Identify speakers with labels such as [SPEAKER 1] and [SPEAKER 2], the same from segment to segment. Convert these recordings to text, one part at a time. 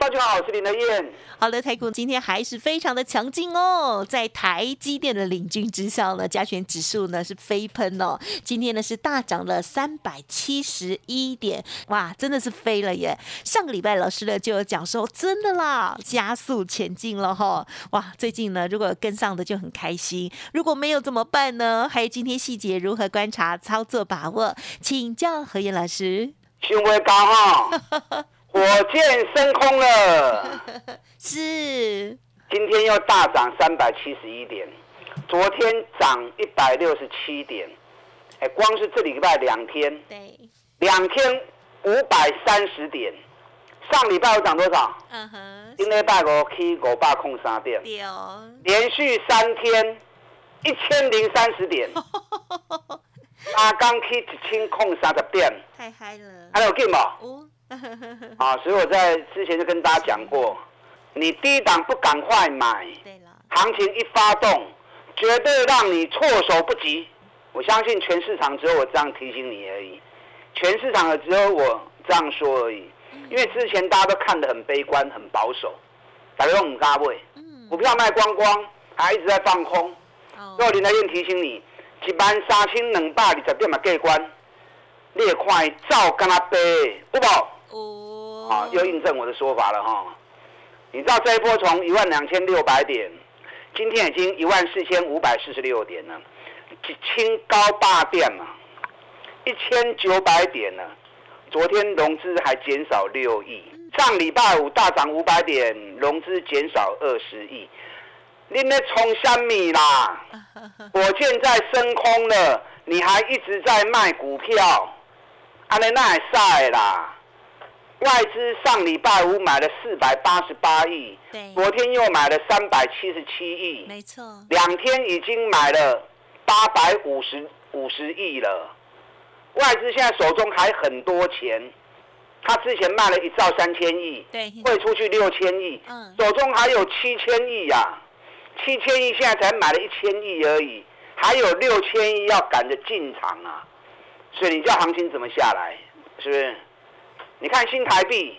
[SPEAKER 1] 大家好，我是林德燕。
[SPEAKER 2] 好的，台股今天还是非常的强劲哦，在台积电的领军之下呢，加权指数呢是飞喷哦，今天呢是大涨了三百七十一点，哇，真的是飞了耶！上个礼拜老师呢就有讲说，真的啦，加速前进了哈，哇，最近呢如果跟上的就很开心，如果没有怎么办呢？还有今天细节如何观察、操作把握，请教何燕老师。
[SPEAKER 1] 新威高哈。火箭升空了，
[SPEAKER 2] 是，
[SPEAKER 1] 今天又大涨三百七十一点，昨天涨一百六十七点，哎，光是这礼拜两天，
[SPEAKER 2] 对，
[SPEAKER 1] 两天五百三十点，上礼拜我涨多少？嗯哼，今天拜五 K 五百空三点，连续三天一千零三十点，阿，刚 K 一千空三十点，
[SPEAKER 2] 太嗨了，
[SPEAKER 1] 还有劲吗？啊，所以我在之前就跟大家讲过，你低档不赶快买，行情一发动，绝对让你措手不及。我相信全市场只有我这样提醒你而已，全市场的只有我这样说而已。因为之前大家都看得很悲观、很保守，大家都唔加位，股票卖光光，还一直在放空。所以林德燕提醒你，一万三千两百二十点嘛过关，你也快照跟他背，不保。哦，啊，又印证我的说法了哈。你知道这一波从一万两千六百点，今天已经一万四千五百四十六点了，清高八点嘛，一千九百点了。昨天融资还减少六亿，上礼拜五大涨五百点，融资减少二十亿。你那冲香米啦，火箭在升空了，你还一直在卖股票，阿那那还晒啦。外资上礼拜五买了四百八十八亿，
[SPEAKER 2] 对，
[SPEAKER 1] 昨天又买了三百七十七亿，
[SPEAKER 2] 没错，
[SPEAKER 1] 两天已经买了八百五十五十亿了。外资现在手中还很多钱，他之前卖了一兆三千亿，
[SPEAKER 2] 对，
[SPEAKER 1] 汇出去六千亿，嗯，手中还有七千亿呀，七千亿现在才买了一千亿而已，还有六千亿要赶着进场啊，所以你叫行情怎么下来？是不是？你看新台币，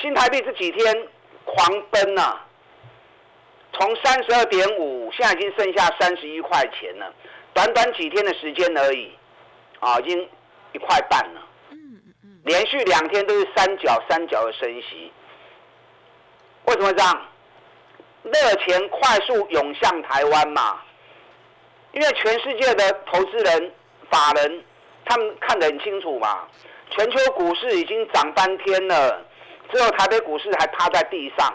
[SPEAKER 1] 新台币这几天狂奔呐，从三十二点五，现在已经剩下三十一块钱了，短短几天的时间而已，啊，已经一块半了。连续两天都是三角三角的升息，为什么这样？热钱快速涌向台湾嘛，因为全世界的投资人、法人，他们看得很清楚嘛。全球股市已经涨翻天了，只有台北股市还趴在地上，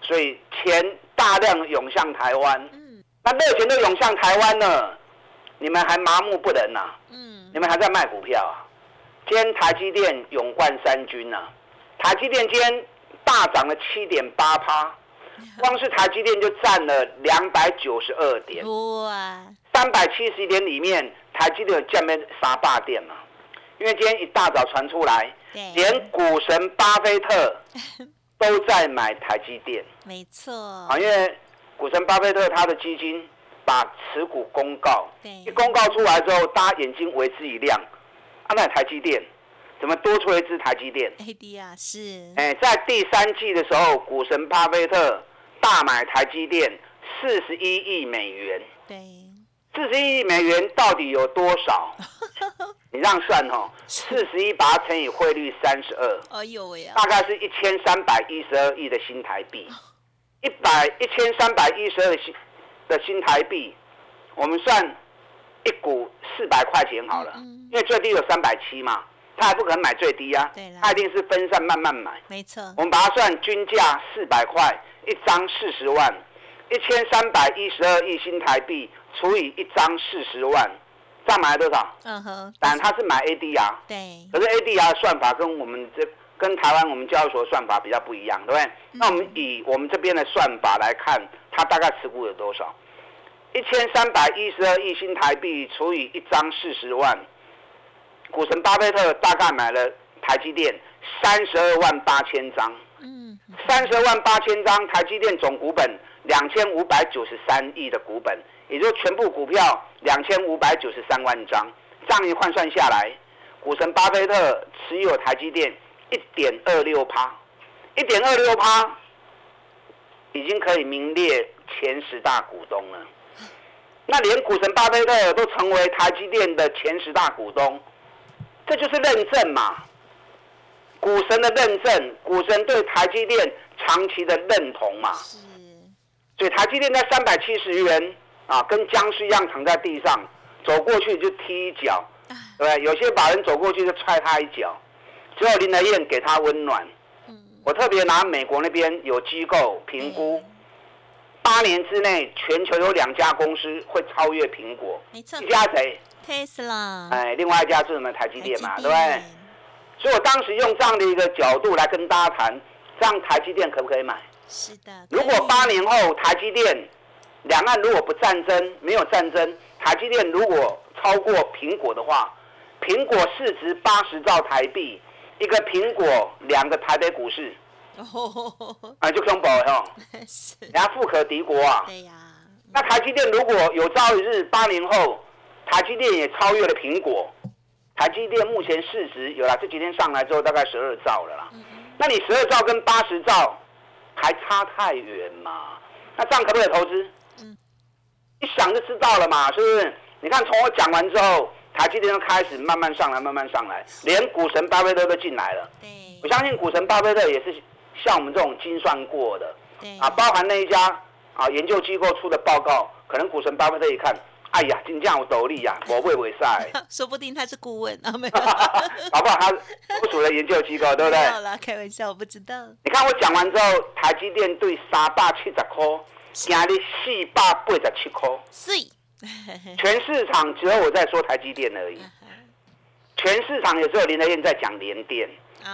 [SPEAKER 1] 所以钱大量涌向台湾。嗯，那热钱都涌向台湾了，你们还麻木不仁呐？嗯，你们还在卖股票啊？今天台积电勇冠三军呐，台积电今天大涨了七点八趴，光是台积电就占了两百九十二点。哇！三百七十点里面，台积电有降面三霸点嘛？因为今天一大早传出来，连股神巴菲特 都在买台积电。
[SPEAKER 2] 没错。
[SPEAKER 1] 啊，因为股神巴菲特他的基金把持股公告，一公告出来之后，大家眼睛为之一亮。啊，那台积电怎么多出了一支台积电
[SPEAKER 2] ？AD 啊，是。
[SPEAKER 1] 哎，在第三季的时候，股神巴菲特大买台积电四十一亿美元。
[SPEAKER 2] 对。
[SPEAKER 1] 四十亿美元到底有多少？你这样算哦，四十一把它乘以汇率三十二，哎呦喂大概是一千三百一十二亿的新台币，一百一千三百一十二新的新台币，我们算一股四百块钱好了，因为最低有三百七嘛，他还不可能买最低啊，他一定是分散慢慢买，
[SPEAKER 2] 没错，
[SPEAKER 1] 我们把它算均价四百块一张四十万，一千三百一十二亿新台币。除以一张四十万，这样买了多少？嗯哼。但他是买 ADR。
[SPEAKER 2] 对。
[SPEAKER 1] 可是 ADR 的算法跟我们这跟台湾我们交易所算法比较不一样，对不对？那我们以我们这边的算法来看，它大概持股有多少？一千三百一十二亿新台币除以一张四十万，股神巴菲特大概买了台积电三十二万八千张。嗯，三十二万八千张台积电总股本两千五百九十三亿的股本，也就是全部股票两千五百九十三万张，这样一换算下来，股神巴菲特持有台积电一点二六趴，一点二六趴已经可以名列前十大股东了。那连股神巴菲特都成为台积电的前十大股东，这就是认证嘛？股神的认证，股神对台积电长期的认同嘛？是。所以台积电在三百七十元啊，跟僵尸一样躺在地上，走过去就踢一脚，对不对？有些把人走过去就踹他一脚，只有林德燕给他温暖。我特别拿美国那边有机构评估。八年之内，全球有两家公司会超越苹果。
[SPEAKER 2] 没错，
[SPEAKER 1] 一家谁
[SPEAKER 2] ？Tesla。
[SPEAKER 1] 哎，另外一家是什么？台积电嘛，对不对？所以我当时用这样的一个角度来跟大家谈，这样台积电可不可以买？
[SPEAKER 2] 是的。
[SPEAKER 1] 如果八年后台积电两岸如果不战争，没有战争，台积电如果超过苹果的话，苹果市值八十兆台币，一个苹果两个台北股市。哦，啊，就恐怖哦，人家富可敌国啊。
[SPEAKER 2] 对呀。
[SPEAKER 1] 那台积电如果有朝一日八年后，台积电也超越了苹果，台积电目前市值有了这几天上来之后大概十二兆了啦。那你十二兆跟八十兆还差太远嘛？那这样可不可以投资？嗯。一想就知道了嘛，是不是？你看从我讲完之后，台积电就开始慢慢上来，慢慢上来，连股神巴菲特都进来了。对。我相信股神巴菲特也是。像我们这种精算过的，啊，包含那一家啊研究机构出的报告，可能股神巴菲特一看，哎呀，金价有斗笠呀，我会不会晒？
[SPEAKER 2] 说不定他是顾问啊，没有，
[SPEAKER 1] 好不好？他不属于研究机构，对不对？
[SPEAKER 2] 好了，开玩笑，我不知道。
[SPEAKER 1] 你看我讲完之后，台积电对三百七十块，今日四百八十七块，
[SPEAKER 2] 是，
[SPEAKER 1] 全市场只有我在说台积电而已，全市场也只有林德燕在讲联电。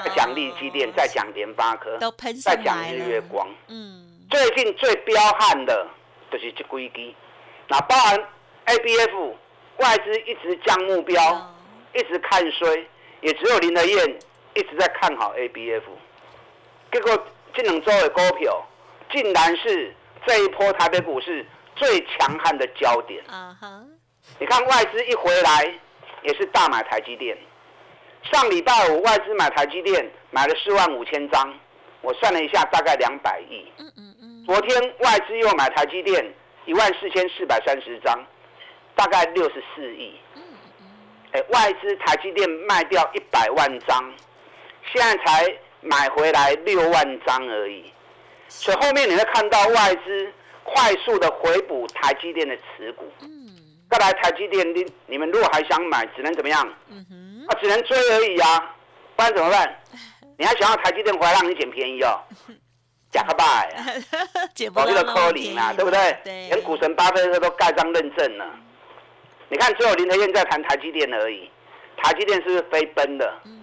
[SPEAKER 1] 在讲利基电，在讲联发科，在讲日月光。嗯，最近最彪悍的就是这几支，那包含 ABF 外资一直降目标，一直看衰，也只有林德燕一直在看好 ABF。结果这两周的股票，竟然是这一波台北股市最强悍的焦点。啊哈！你看外资一回来，也是大买台积电。上礼拜五外资买台积电买了四万五千张，我算了一下，大概两百亿。嗯嗯嗯。昨天外资又买台积电一万四千四百三十张，大概六十四亿。嗯嗯。哎，外资台积电卖掉一百万张，现在才买回来六万张而已。所以后面你会看到外资快速的回补台积电的持股。嗯。再来台积电，你你们如果还想买，只能怎么样？嗯哼。啊，只能追而已啊，不然怎么办？你还想要台积电回来让你捡便宜哦？假个拜，保这个科林啊，对不对？连股神巴菲特都盖章认证了。你看，只有林德燕在谈台积电而已。台积电是不是飞奔的？嗯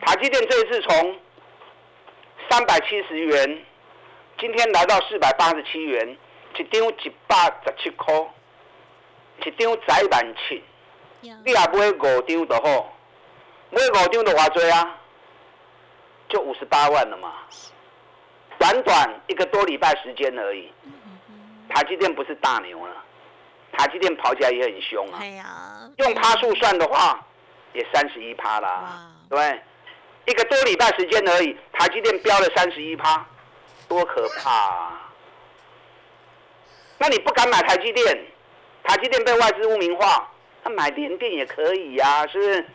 [SPEAKER 1] 台积电这一次从三百七十元，今天来到四百八十七元，一张一百十七块，一张窄板七，你也买五张就好。买五张的话多啊，就五十八万了嘛。短短一个多礼拜时间而已，台积电不是大牛了，台积电跑起来也很凶啊。用趴数算的话，也三十一趴啦，对？一个多礼拜时间而已，台积电飙了三十一趴，多可怕！啊！那你不敢买台积电，台积电被外资污名化，那买联电也可以呀，是不是？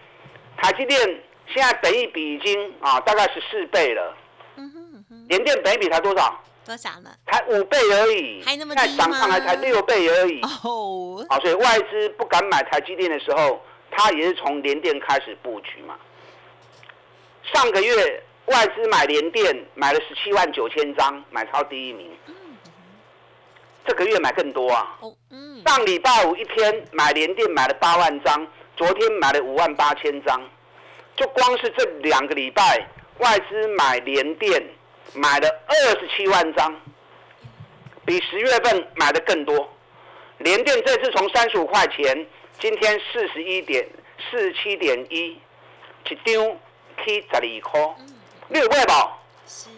[SPEAKER 1] 台积电现在本益比已经啊，大概是四倍了。嗯哼哼。联电本益比才多少？
[SPEAKER 2] 多少呢？
[SPEAKER 1] 才五倍而已。
[SPEAKER 2] 还那么低
[SPEAKER 1] 吗？涨上来才六倍而已。哦。好，所以外资不敢买台积电的时候，他也是从联电开始布局嘛。上个月外资买联电买了十七万九千张，买超第一名。嗯这个月买更多啊。上礼拜五一天买联电买了八万张。昨天买了五万八千张，就光是这两个礼拜，外资买联电买了二十七万张，比十月份买的更多。联电这次从三十五块钱，今天四十一点四十七点一，一张去十二块，你有买不？是。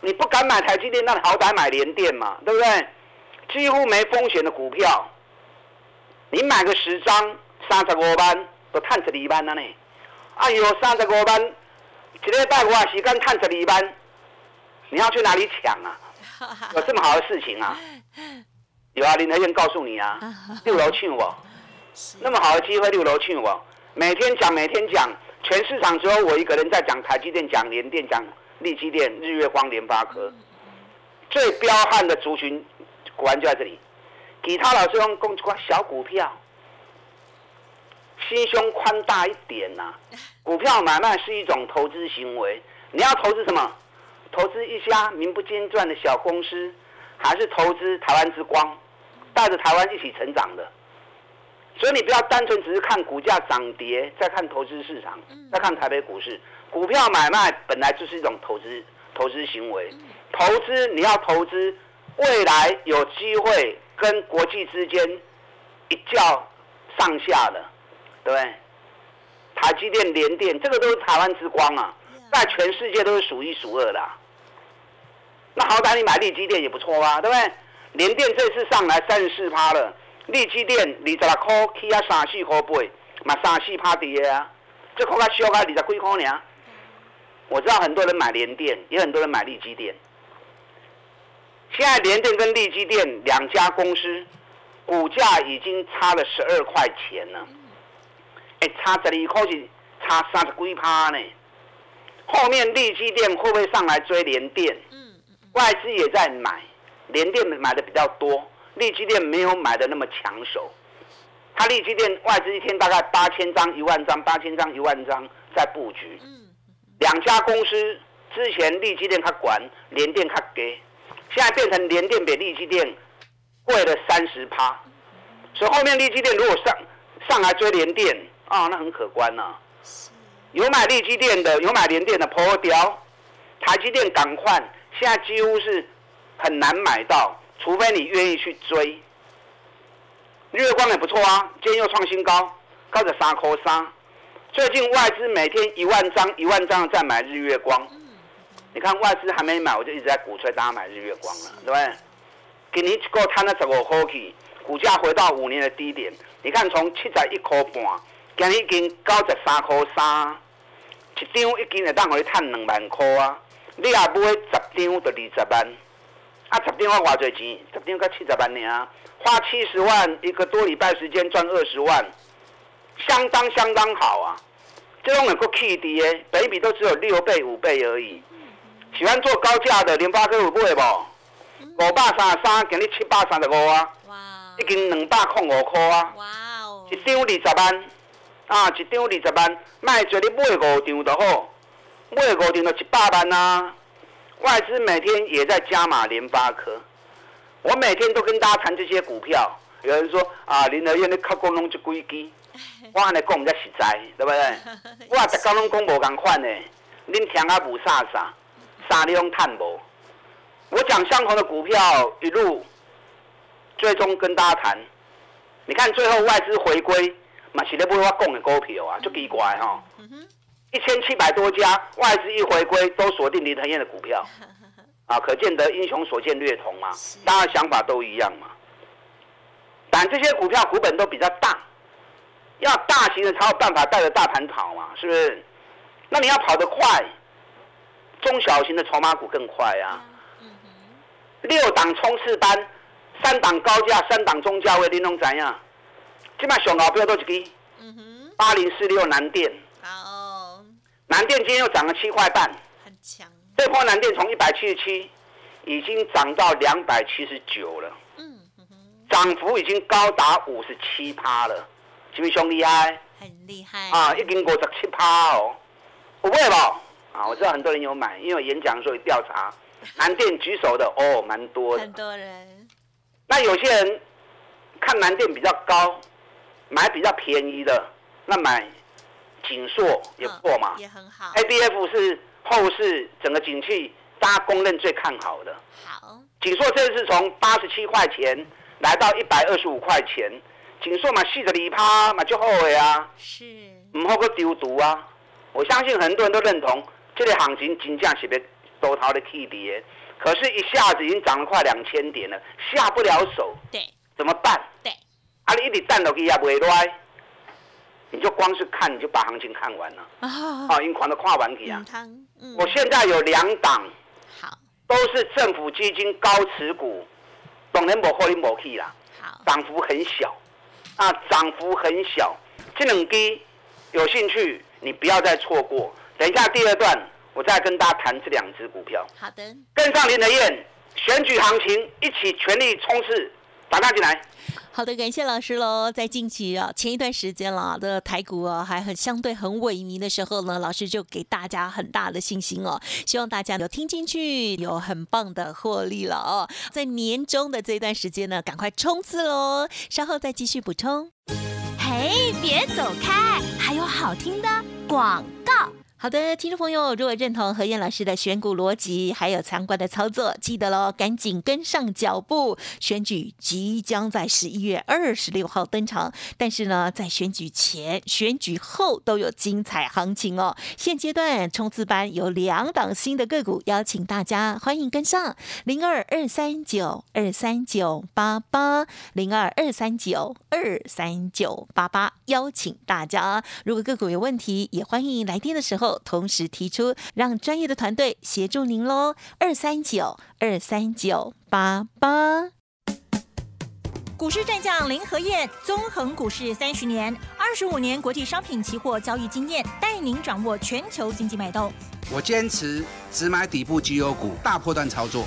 [SPEAKER 1] 你不敢买台积电，那你好歹买联电嘛，对不对？几乎没风险的股票，你买个十张，三十五万都赚十二万了呢。哎呦，三十五万，一个拜五啊时间赚十二万，你要去哪里抢啊？有这么好的事情啊？有啊，林德燕告诉你啊，六楼去我，那么好的机会，六楼去我，每天讲，每天讲，全市场只有我一个人在讲台积电、讲联电、讲力积电、日月光、联发科，最彪悍的族群，果然就在这里。其他老师用公股小股票，心胸宽大一点呐。股票买卖是一种投资行为，你要投资什么？投资一家名不见传的小公司，还是投资台湾之光？带着台湾一起成长的，所以你不要单纯只是看股价涨跌，再看投资市场，再看台北股市。股票买卖本来就是一种投资投资行为，投资你要投资未来有机会跟国际之间一较上下的，对不对？台积电、联电，这个都是台湾之光啊，在全世界都是数一数二的。那好歹你买利基电也不错啊，对不对？联电这次上来三十四趴了，利基店二十六块起啊三四块八，嘛三四趴跌啊，这块较小啊二十几块呢。我知道很多人买联电，也很多人买利基电。现在联电跟利基电两家公司股价已经差了十二块钱了，哎，差十二块是差三十几趴呢。后面利基电会不会上来追联电？外资也在买。联电买的比较多，利基电没有买的那么抢手。它利基电外资一天大概八千张、一万张，八千张、一万张在布局。两家公司之前利基电它管，联电它给，现在变成联电比利基电贵了三十趴。所以后面利基电如果上上来追联电啊，那很可观呐。有买利基电的，有买联电的，破掉。台积电赶快，现在几乎是。很难买到，除非你愿意去追。日月光也不错啊，今天又创新高，高着三颗三。最近外资每天一万张一万张在买日月光，你看外资还没买，我就一直在鼓吹大家买日月光了，对不对？给你够摊了十五块去，股价回到五年的低点。你看从七十一块半，今日已经高十三块三，一张已经会当可以赚两万块啊！你也买十张就二十万。啊，十张花多少钱？十张才七十万呢，花七十万一个多礼拜时间赚二十万，相当相当好啊！这种能够 K 低的，北比都只有六倍五倍而已。喜欢做高价的联发科有买不？五百三十三，今日七百三十五啊！哇！已经两百空五块啊！哇哦！一张二十万，啊，一张二十万，卖做你买五张就好，买五张就一百万啊！外资每天也在加码联发科，我每天都跟大家谈这些股票。有人说啊，林德燕你靠工农就规矩，我安尼讲才实在，对不对？我逐工拢讲无共款的，恁听啊无啥啥，啥你拢叹无。我讲相同的股票，一路最终跟大家谈。你看最后外资回归，嘛是咧买我讲的股票啊，就奇怪哈。一千七百多家外资一回归，都锁定林腾燕的股票，啊，可见得英雄所见略同嘛，大家想法都一样嘛。但这些股票股本都比较大，要大型的才有办法带着大盘跑嘛，是不是？那你要跑得快，中小型的筹码股更快啊。六档冲刺班，三档高价，三档中价位，你弄怎样？今麦上高标都是几？八零四六南电。南电今天又涨了七块半，很强。这波南电从一百七十七，已经涨到两百七十九了。嗯涨幅已经高达五十七趴了，是不是兄厉害？
[SPEAKER 2] 很厉害
[SPEAKER 1] 啊！已经五十七趴哦，不会吧？啊，我知道很多人有买，因为演讲的时候调查，南电举手的哦，蛮多的。
[SPEAKER 2] 很多人。
[SPEAKER 1] 那有些人看南电比较高，买比较便宜的，那买。锦硕也不错嘛，
[SPEAKER 2] 也很好。
[SPEAKER 1] A B F 是后市整个景气大家公认最看好的。
[SPEAKER 2] 好，
[SPEAKER 1] 锦硕这次从八十七块钱来到一百二十五块钱，锦硕嘛细的离趴嘛就后悔啊，
[SPEAKER 2] 是，
[SPEAKER 1] 唔好个丢毒啊！我相信很多人都认同，这类行情金价是被多头的替跌，可是，一下子已经涨了快两千点了，下不了手。
[SPEAKER 2] 对，
[SPEAKER 1] 怎么办？
[SPEAKER 2] 对，
[SPEAKER 1] 啊，你一直等落去也不会来，你就光是看，你就把行情看完了。
[SPEAKER 2] 啊，
[SPEAKER 1] 啊，因狂的跨完去啊。
[SPEAKER 2] 嗯，
[SPEAKER 1] 我现在有两档，
[SPEAKER 2] 好，
[SPEAKER 1] 都是政府基金高持股，当然无可能无去啦。
[SPEAKER 2] 好，
[SPEAKER 1] 涨幅很小，啊，涨幅很小，这两低，有兴趣你不要再错过。等一下第二段，我再跟大家谈这两只股票。
[SPEAKER 2] 好的，
[SPEAKER 1] 跟上林德燕，选举行情一起全力冲刺，打大进来。
[SPEAKER 2] 好的，感谢老师喽。在近期啊，前一段时间了的台股啊，还很相对很萎靡的时候呢，老师就给大家很大的信心哦，希望大家有听进去，有很棒的获利了哦。在年终的这段时间呢，赶快冲刺喽！稍后再继续补充。
[SPEAKER 3] 嘿，别走开，还有好听的广告。
[SPEAKER 2] 好的，听众朋友，如果认同何燕老师的选股逻辑，还有参观的操作，记得喽，赶紧跟上脚步。选举即将在十一月二十六号登场，但是呢，在选举前、选举后都有精彩行情哦。现阶段冲刺班有两档新的个股，邀请大家欢迎跟上零二二三九二三九八八零二二三九二三九八八，邀请大家，如果个股有问题，也欢迎来电的时候。同时提出，让专业的团队协助您喽。二三九二三九八八，股市战将林和燕，纵横股市三十年，二十五年国际商品期货交易经验，带您掌握全球经济脉动。
[SPEAKER 4] 我坚持只买底部绩优股，大波段操作。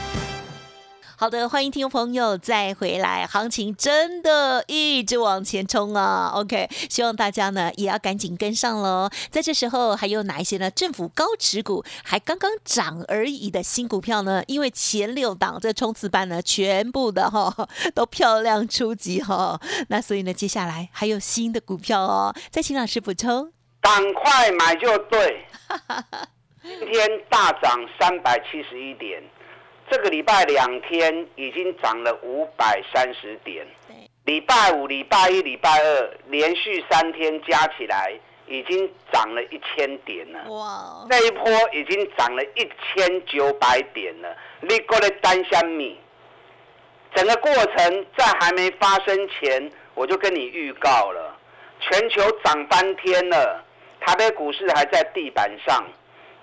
[SPEAKER 2] 好的，欢迎听众朋友再回来，行情真的一直往前冲啊！OK，希望大家呢也要赶紧跟上喽。在这时候，还有哪一些呢？政府高持股还刚刚涨而已的新股票呢？因为前六档这冲刺班呢，全部的哈 都漂亮出击哈。那所以呢，接下来还有新的股票哦。再请老师补充，
[SPEAKER 1] 赶快买就对。今天大涨三百七十一点。这个礼拜两天已经涨了五百三十点，礼拜五、礼拜一、礼拜二连续三天加起来已经涨了一千点了。哇！这一波已经涨了一千九百点了。你过来单香米，整个过程在还没发生前，我就跟你预告了，全球涨翻天了，台北股市还在地板上，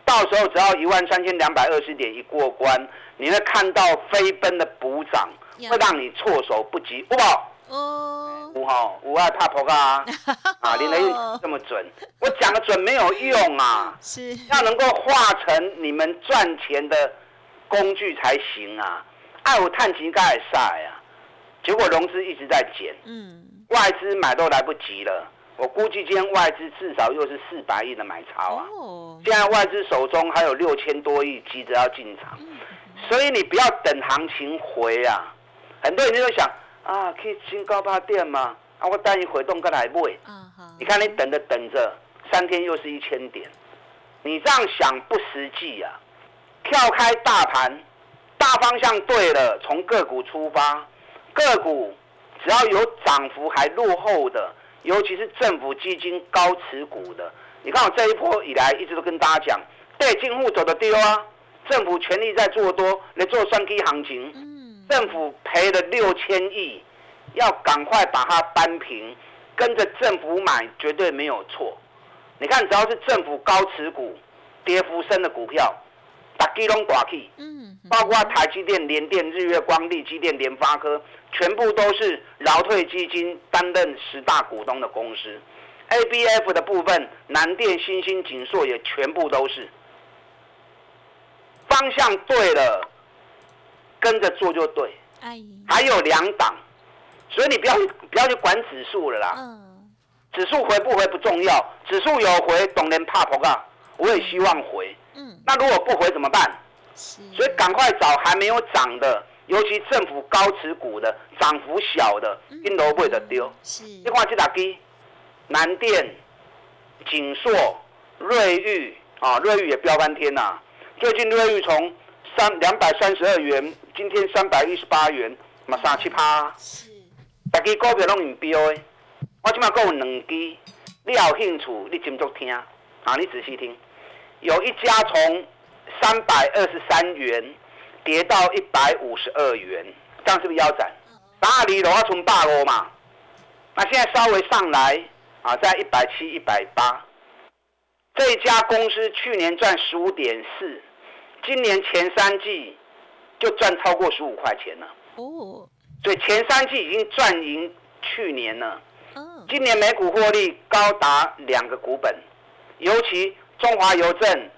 [SPEAKER 1] 到时候只要一万三千两百二十点一过关。你会看到飞奔的补涨，会让你措手不及，五宝，哦，五号五二踏坡啊，啊，林雷这么准，我讲的准没有用啊，
[SPEAKER 2] 是。
[SPEAKER 1] 要能够化成你们赚钱的工具才行啊，爱我探钱该晒啊，结果融资一直在减，嗯，外资买都来不及了，我估计今天外资至少又是四百亿的买超啊，哦，现在外资手中还有六千多亿急着要进场。所以你不要等行情回啊！很多人就在想啊，可以新高八店嘛？啊，我带你回动个来买。你看你等着等着，三天又是一千点，你这样想不实际啊！跳开大盘，大方向对了，从个股出发，个股只要有涨幅还落后的，尤其是政府基金高持股的，你看我这一波以来一直都跟大家讲，对进户走的丢啊！政府全力在做多来做双 K 行情，政府赔了六千亿，要赶快把它扳平，跟着政府买绝对没有错。你看，只要是政府高持股、跌幅深的股票，打基隆寡气，嗯，包括台积电、联电、日月光、力积电、联发科，全部都是劳退基金担任十大股东的公司。A B F 的部分，南电、新兴、锦硕也全部都是。方向对了，跟着做就对。哎，还有两档，所以你不要不要去管指数了啦。嗯，指数回不回不重要，指数有回，懂人怕不怕？我也希望回。嗯，那如果不回怎么办？所以赶快找还没有涨的，尤其政府高持股的、涨幅小的，一楼不的丢。是，你看这打机，南电、锦硕、瑞昱啊，瑞昱也飙翻天呐！最近瑞昱从三两百三十二元，今天三百一十八元，嘛三七趴。是，大家股票拢唔飙的，我起码够有两支，你有兴趣，你斟酌听啊，你仔细听，有一家从。三百二十三元跌到一百五十二元，这样是不是腰斩？巴黎的话从大欧嘛，那现在稍微上来啊，在一百七、一百八。这家公司去年赚十五点四，今年前三季就赚超过十五块钱了。哦，所以前三季已经赚赢去年了。哦，今年每股获利高达两个股本，尤其中华邮政。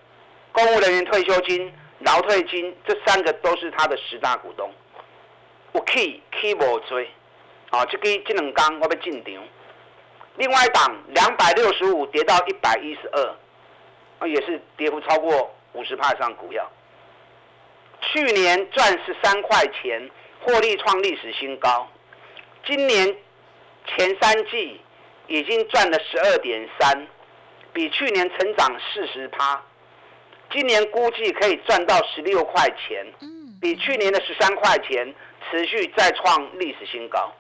[SPEAKER 1] 公务人员退休金、劳退金，这三个都是他的十大股东。我 key key 无追，啊，这个这两刚我要进场。另外一档两百六十五跌到一百一十二，啊，也是跌幅超过五十帕上股票。去年赚十三块钱，获利创历史新高。今年前三季已经赚了十二点三，比去年成长四十趴。今年估计可以赚到十六块钱，比去年的十三块钱持续再创历史新高。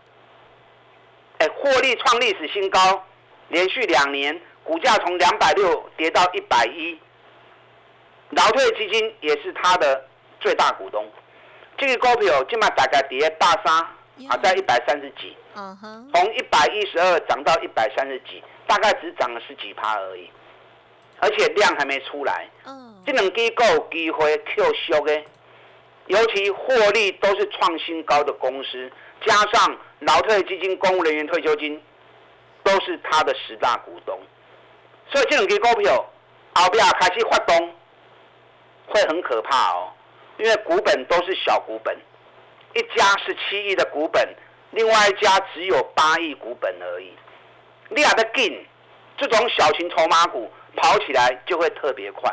[SPEAKER 1] 哎，获利创历史新高，连续两年股价从两百六跌到一百一，劳退基金也是它的最大股东。这个股票今嘛大概跌大三，啊，在一百三十几，从一百一十二涨到一百三十几，大概只涨了十几趴而已，而且量还没出来。这两机构机会 Q 修的，尤其获利都是创新高的公司，加上劳退基金、公务人员退休金，都是他的十大股东，所以这两支股票后边开始发动，会很可怕哦，因为股本都是小股本，一家是七亿的股本，另外一家只有八亿股本而已，你还得进，这种小型筹码股跑起来就会特别快。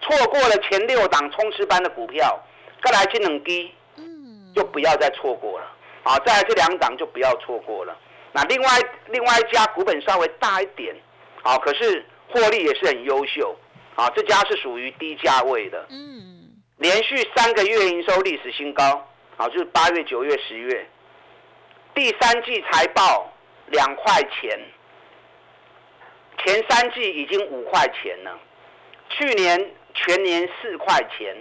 [SPEAKER 1] 错过了前六档冲刺班的股票，再来金冷低，嗯，就不要再错过了。啊，再来这两档就不要错过了。那另外另外一家股本稍微大一点，啊，可是获利也是很优秀。啊，这家是属于低价位的，嗯，连续三个月营收历史新高，啊，就是八月、九月、十月，第三季财报两块钱，前三季已经五块钱了，去年。全年四块钱，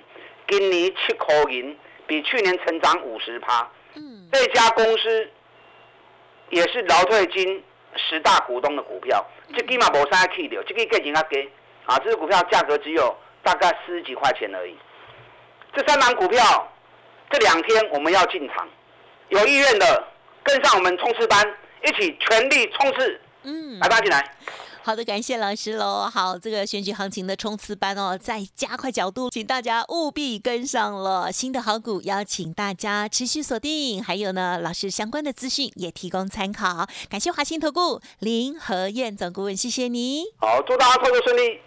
[SPEAKER 1] 今年七块银，比去年成长五十趴。嗯，这家公司也是劳退金十大股东的股票，这起码无啥去的，这个价钱较低啊，这支股票价格只有大概四十几块钱而已。这三档股票这两天我们要进场，有意愿的跟上我们冲刺班，一起全力冲刺。嗯，来吧，进来。
[SPEAKER 2] 好的，感谢老师喽。好，这个选举行情的冲刺班哦，再加快角度，请大家务必跟上了。新的好股邀请大家持续锁定，还有呢，老师相关的资讯也提供参考。感谢华兴投顾林和燕总顾问，谢谢你。
[SPEAKER 1] 好，祝大家操作顺利。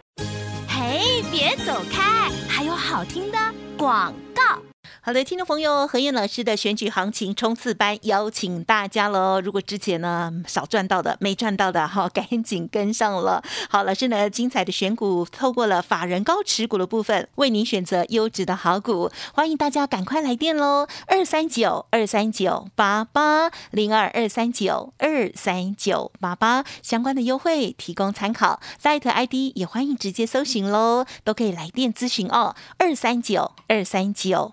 [SPEAKER 3] 嘿，别走开，还有好听的广告。
[SPEAKER 2] 好的，听众朋友，何燕老师的选举行情冲刺班邀请大家喽！如果之前呢少赚到的、没赚到的，哈，赶紧跟上了。好，老师呢精彩的选股，透过了法人高持股的部分，为您选择优质的好股，欢迎大家赶快来电喽！二三九二三九八八零二二三九二三九八八相关的优惠提供参考，Light ID 也欢迎直接搜寻喽，都可以来电咨询哦。二三九二三九。